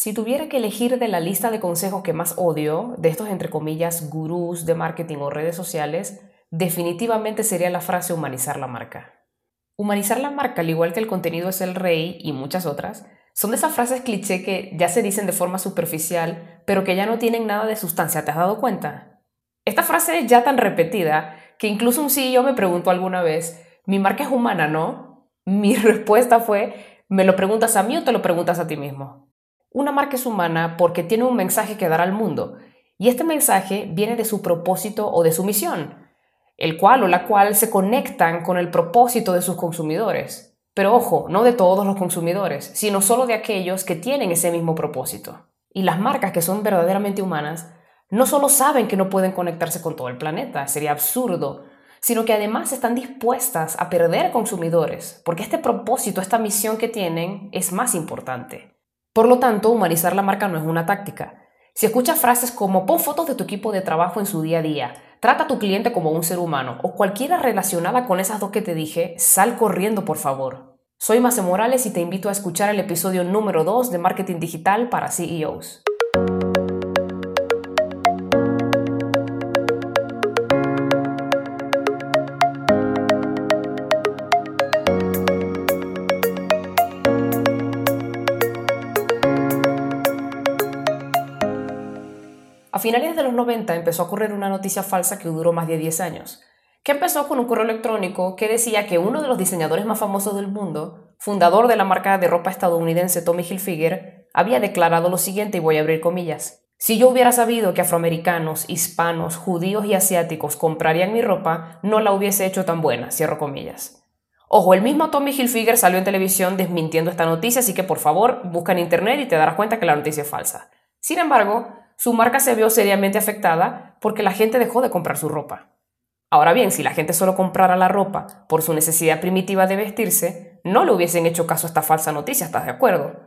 Si tuviera que elegir de la lista de consejos que más odio, de estos entre comillas gurús de marketing o redes sociales, definitivamente sería la frase humanizar la marca. Humanizar la marca, al igual que el contenido es el rey y muchas otras, son de esas frases cliché que ya se dicen de forma superficial, pero que ya no tienen nada de sustancia, ¿te has dado cuenta? Esta frase es ya tan repetida que incluso un CEO me preguntó alguna vez, mi marca es humana, ¿no? Mi respuesta fue, ¿me lo preguntas a mí o te lo preguntas a ti mismo? Una marca es humana porque tiene un mensaje que dar al mundo, y este mensaje viene de su propósito o de su misión, el cual o la cual se conectan con el propósito de sus consumidores. Pero ojo, no de todos los consumidores, sino solo de aquellos que tienen ese mismo propósito. Y las marcas que son verdaderamente humanas no solo saben que no pueden conectarse con todo el planeta, sería absurdo, sino que además están dispuestas a perder consumidores, porque este propósito, esta misión que tienen es más importante. Por lo tanto, humanizar la marca no es una táctica. Si escuchas frases como pon fotos de tu equipo de trabajo en su día a día, trata a tu cliente como un ser humano o cualquiera relacionada con esas dos que te dije, sal corriendo por favor. Soy Mace Morales y te invito a escuchar el episodio número 2 de Marketing Digital para CEOs. Finales de los 90 empezó a ocurrir una noticia falsa que duró más de 10 años, que empezó con un correo electrónico que decía que uno de los diseñadores más famosos del mundo, fundador de la marca de ropa estadounidense Tommy Hilfiger, había declarado lo siguiente y voy a abrir comillas. Si yo hubiera sabido que afroamericanos, hispanos, judíos y asiáticos comprarían mi ropa, no la hubiese hecho tan buena, cierro comillas. Ojo, el mismo Tommy Hilfiger salió en televisión desmintiendo esta noticia, así que por favor busca en internet y te darás cuenta que la noticia es falsa. Sin embargo, su marca se vio seriamente afectada porque la gente dejó de comprar su ropa. Ahora bien, si la gente solo comprara la ropa por su necesidad primitiva de vestirse, no le hubiesen hecho caso a esta falsa noticia, ¿estás de acuerdo?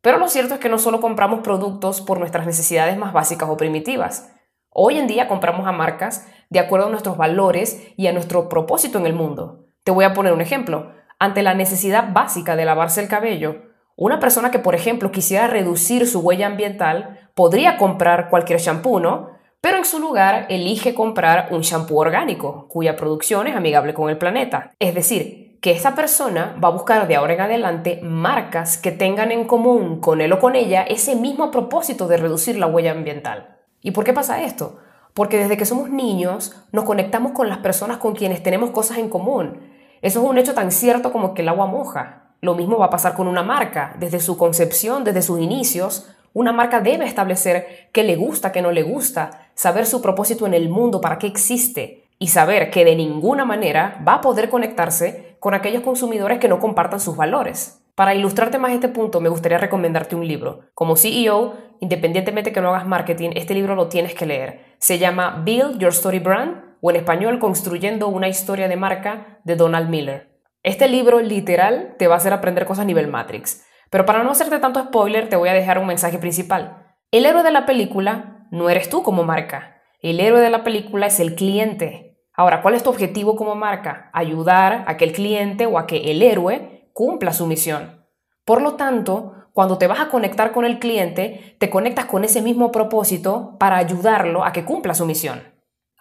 Pero lo cierto es que no solo compramos productos por nuestras necesidades más básicas o primitivas. Hoy en día compramos a marcas de acuerdo a nuestros valores y a nuestro propósito en el mundo. Te voy a poner un ejemplo. Ante la necesidad básica de lavarse el cabello, una persona que, por ejemplo, quisiera reducir su huella ambiental podría comprar cualquier shampoo, ¿no? Pero en su lugar elige comprar un shampoo orgánico, cuya producción es amigable con el planeta. Es decir, que esa persona va a buscar de ahora en adelante marcas que tengan en común con él o con ella ese mismo propósito de reducir la huella ambiental. ¿Y por qué pasa esto? Porque desde que somos niños nos conectamos con las personas con quienes tenemos cosas en común. Eso es un hecho tan cierto como que el agua moja. Lo mismo va a pasar con una marca. Desde su concepción, desde sus inicios, una marca debe establecer qué le gusta, qué no le gusta, saber su propósito en el mundo, para qué existe, y saber que de ninguna manera va a poder conectarse con aquellos consumidores que no compartan sus valores. Para ilustrarte más este punto, me gustaría recomendarte un libro. Como CEO, independientemente que no hagas marketing, este libro lo tienes que leer. Se llama Build Your Story Brand, o en español, Construyendo una historia de marca, de Donald Miller. Este libro literal te va a hacer aprender cosas a nivel Matrix. Pero para no hacerte tanto spoiler, te voy a dejar un mensaje principal. El héroe de la película no eres tú como marca. El héroe de la película es el cliente. Ahora, ¿cuál es tu objetivo como marca? Ayudar a que el cliente o a que el héroe cumpla su misión. Por lo tanto, cuando te vas a conectar con el cliente, te conectas con ese mismo propósito para ayudarlo a que cumpla su misión.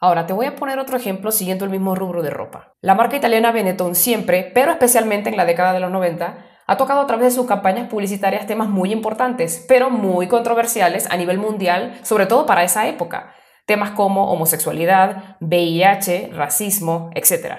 Ahora te voy a poner otro ejemplo siguiendo el mismo rubro de ropa. La marca italiana Benetton siempre, pero especialmente en la década de los 90, ha tocado a través de sus campañas publicitarias temas muy importantes, pero muy controversiales a nivel mundial, sobre todo para esa época. Temas como homosexualidad, VIH, racismo, etc.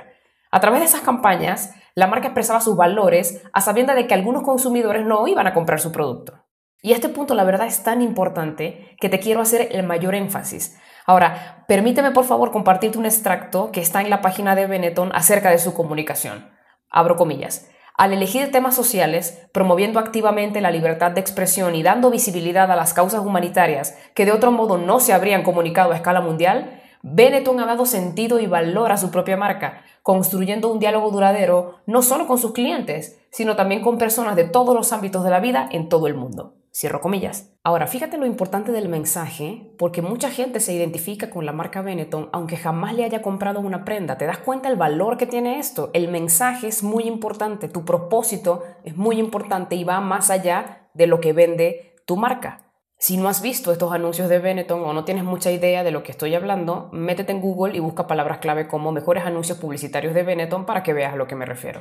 A través de esas campañas, la marca expresaba sus valores a sabienda de que algunos consumidores no iban a comprar su producto. Y este punto la verdad es tan importante que te quiero hacer el mayor énfasis, Ahora, permíteme por favor compartirte un extracto que está en la página de Benetton acerca de su comunicación. Abro comillas. Al elegir temas sociales, promoviendo activamente la libertad de expresión y dando visibilidad a las causas humanitarias que de otro modo no se habrían comunicado a escala mundial, Benetton ha dado sentido y valor a su propia marca, construyendo un diálogo duradero no solo con sus clientes, sino también con personas de todos los ámbitos de la vida en todo el mundo. Cierro comillas. Ahora, fíjate lo importante del mensaje, porque mucha gente se identifica con la marca Benetton aunque jamás le haya comprado una prenda. ¿Te das cuenta el valor que tiene esto? El mensaje es muy importante, tu propósito es muy importante y va más allá de lo que vende tu marca. Si no has visto estos anuncios de Benetton o no tienes mucha idea de lo que estoy hablando, métete en Google y busca palabras clave como mejores anuncios publicitarios de Benetton para que veas a lo que me refiero.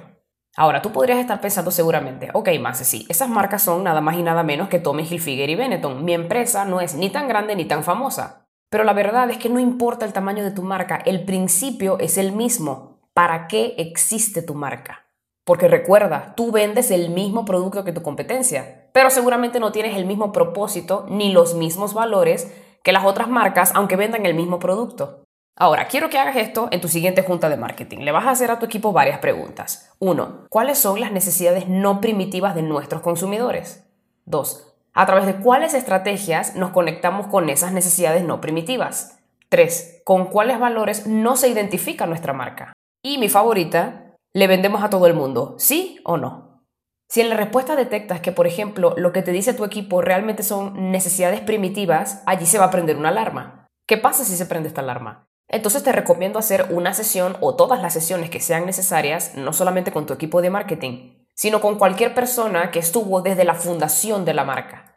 Ahora, tú podrías estar pensando seguramente, ok, más sí, esas marcas son nada más y nada menos que Tommy Hilfiger y Benetton. Mi empresa no es ni tan grande ni tan famosa. Pero la verdad es que no importa el tamaño de tu marca, el principio es el mismo. ¿Para qué existe tu marca? Porque recuerda, tú vendes el mismo producto que tu competencia, pero seguramente no tienes el mismo propósito ni los mismos valores que las otras marcas, aunque vendan el mismo producto. Ahora, quiero que hagas esto en tu siguiente junta de marketing. Le vas a hacer a tu equipo varias preguntas. 1. ¿Cuáles son las necesidades no primitivas de nuestros consumidores? 2. ¿A través de cuáles estrategias nos conectamos con esas necesidades no primitivas? 3. ¿Con cuáles valores no se identifica nuestra marca? Y mi favorita, ¿Le vendemos a todo el mundo? ¿Sí o no? Si en la respuesta detectas que, por ejemplo, lo que te dice tu equipo realmente son necesidades primitivas, allí se va a prender una alarma. ¿Qué pasa si se prende esta alarma? Entonces te recomiendo hacer una sesión o todas las sesiones que sean necesarias, no solamente con tu equipo de marketing, sino con cualquier persona que estuvo desde la fundación de la marca.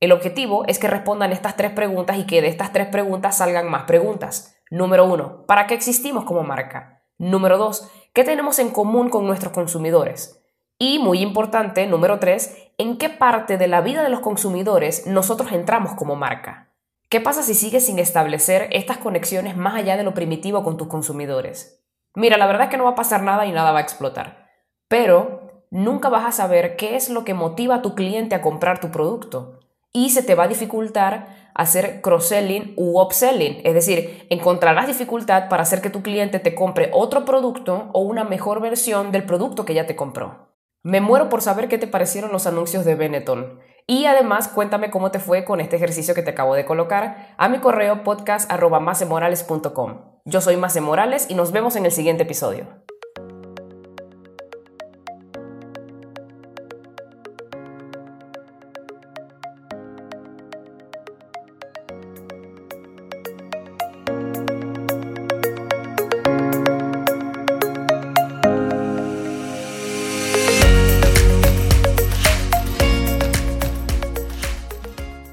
El objetivo es que respondan estas tres preguntas y que de estas tres preguntas salgan más preguntas. Número uno, ¿para qué existimos como marca? Número dos, ¿Qué tenemos en común con nuestros consumidores? Y, muy importante, número tres, ¿en qué parte de la vida de los consumidores nosotros entramos como marca? ¿Qué pasa si sigues sin establecer estas conexiones más allá de lo primitivo con tus consumidores? Mira, la verdad es que no va a pasar nada y nada va a explotar. Pero nunca vas a saber qué es lo que motiva a tu cliente a comprar tu producto. Y se te va a dificultar hacer cross-selling u upselling, es decir, encontrarás dificultad para hacer que tu cliente te compre otro producto o una mejor versión del producto que ya te compró. Me muero por saber qué te parecieron los anuncios de Benetton. Y además cuéntame cómo te fue con este ejercicio que te acabo de colocar a mi correo podcast.masemorales.com. Yo soy Mace Morales y nos vemos en el siguiente episodio.